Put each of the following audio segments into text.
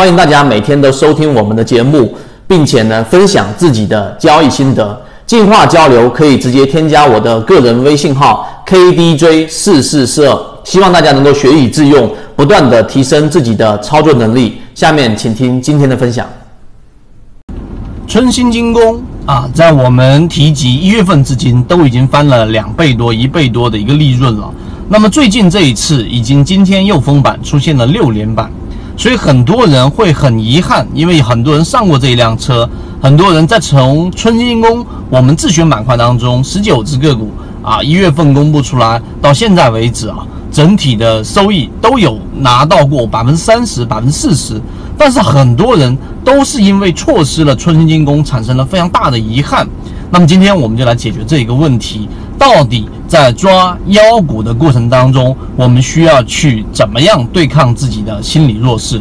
欢迎大家每天都收听我们的节目，并且呢分享自己的交易心得。进化交流可以直接添加我的个人微信号 KDJ 四四四，希望大家能够学以致用，不断的提升自己的操作能力。下面请听今天的分享。春兴精工啊，在我们提及一月份至今，都已经翻了两倍多、一倍多的一个利润了。那么最近这一次，已经今天又封板，出现了六连板。所以很多人会很遗憾，因为很多人上过这一辆车，很多人在从春金工我们自选板块当中十九只个股啊，一月份公布出来到现在为止啊，整体的收益都有拿到过百分之三十、百分之四十，但是很多人都是因为错失了春兴精工，产生了非常大的遗憾。那么今天我们就来解决这一个问题。到底在抓妖股的过程当中，我们需要去怎么样对抗自己的心理弱势？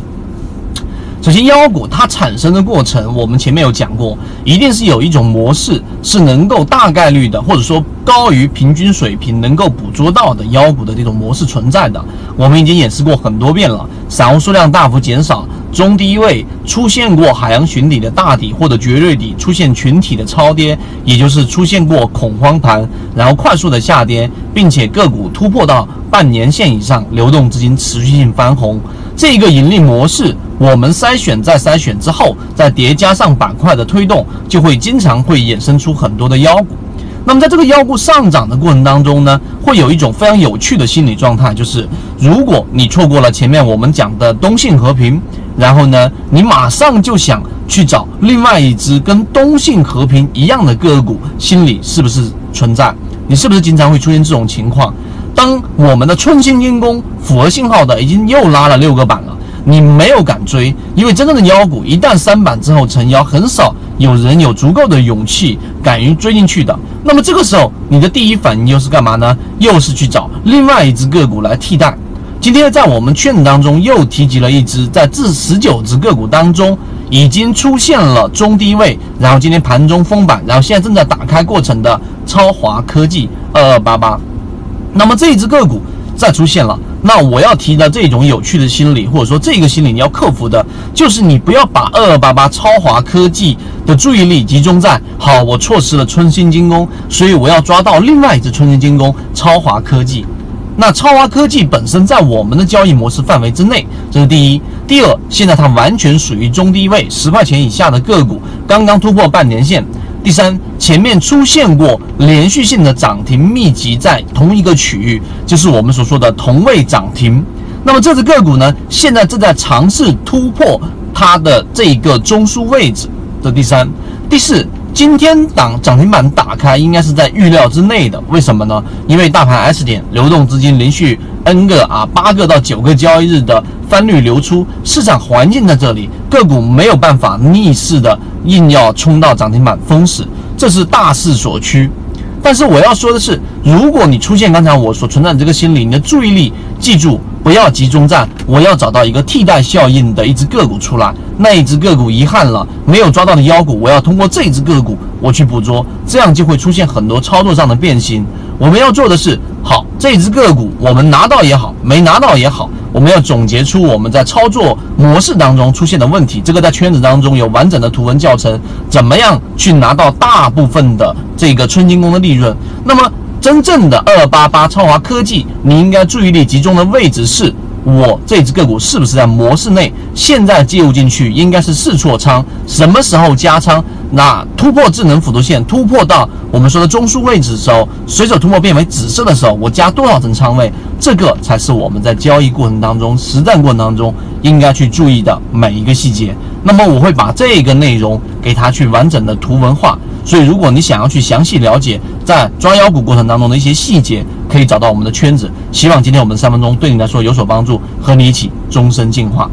首先，妖股它产生的过程，我们前面有讲过，一定是有一种模式是能够大概率的，或者说高于平均水平能够捕捉到的妖股的这种模式存在的。我们已经演示过很多遍了，散户数量大幅减少。中低位出现过海洋群体的大底或者绝对底，出现群体的超跌，也就是出现过恐慌盘，然后快速的下跌，并且个股突破到半年线以上，流动资金持续性翻红，这个盈利模式，我们筛选再筛选之后，再叠加上板块的推动，就会经常会衍生出很多的妖股。那么在这个妖股上涨的过程当中呢，会有一种非常有趣的心理状态，就是如果你错过了前面我们讲的东信和平。然后呢，你马上就想去找另外一只跟东信和平一样的个股，心里是不是存在？你是不是经常会出现这种情况？当我们的春兴精工符合信号的已经又拉了六个板了，你没有敢追，因为真正的妖股一旦三板之后成妖，很少有人有足够的勇气敢于追进去的。那么这个时候，你的第一反应又是干嘛呢？又是去找另外一只个股来替代。今天在我们圈子当中又提及了一只，在这十九只个股当中已经出现了中低位，然后今天盘中封板，然后现在正在打开过程的超华科技二二八八。那么这一只个股再出现了，那我要提的这种有趣的心理，或者说这个心理你要克服的，就是你不要把二二八八超华科技的注意力集中在好，我错失了春兴精工，所以我要抓到另外一只春兴精工超华科技。那超华科技本身在我们的交易模式范围之内，这是第一。第二，现在它完全属于中低位，十块钱以下的个股，刚刚突破半年线。第三，前面出现过连续性的涨停，密集在同一个区域，就是我们所说的同位涨停。那么这只个股呢，现在正在尝试突破它的这一个中枢位置。这第三，第四。今天档涨停板打开应该是在预料之内的，为什么呢？因为大盘 S 点流动资金连续 N 个啊八个到九个交易日的翻绿流出，市场环境在这里，个股没有办法逆势的硬要冲到涨停板封死，这是大势所趋。但是我要说的是，如果你出现刚才我所存在的这个心理，你的注意力记住。不要集中在我要找到一个替代效应的一只个股出来，那一只个股遗憾了，没有抓到的妖股，我要通过这只个股我去捕捉，这样就会出现很多操作上的变形。我们要做的是，好，这只个股我们拿到也好，没拿到也好，我们要总结出我们在操作模式当中出现的问题。这个在圈子当中有完整的图文教程，怎么样去拿到大部分的这个春金工的利润？那么。真正的二八八超华科技，你应该注意力集中的位置是我这只个股是不是在模式内？现在介入进去应该是试错仓，什么时候加仓？那突破智能辅助线，突破到我们说的中枢位置的时候，随手突破变为紫色的时候，我加多少层仓位？这个才是我们在交易过程当中、实战过程当中应该去注意的每一个细节。那么我会把这个内容给它去完整的图文化。所以，如果你想要去详细了解在抓妖股过程当中的一些细节，可以找到我们的圈子。希望今天我们三分钟对你来说有所帮助，和你一起终身进化。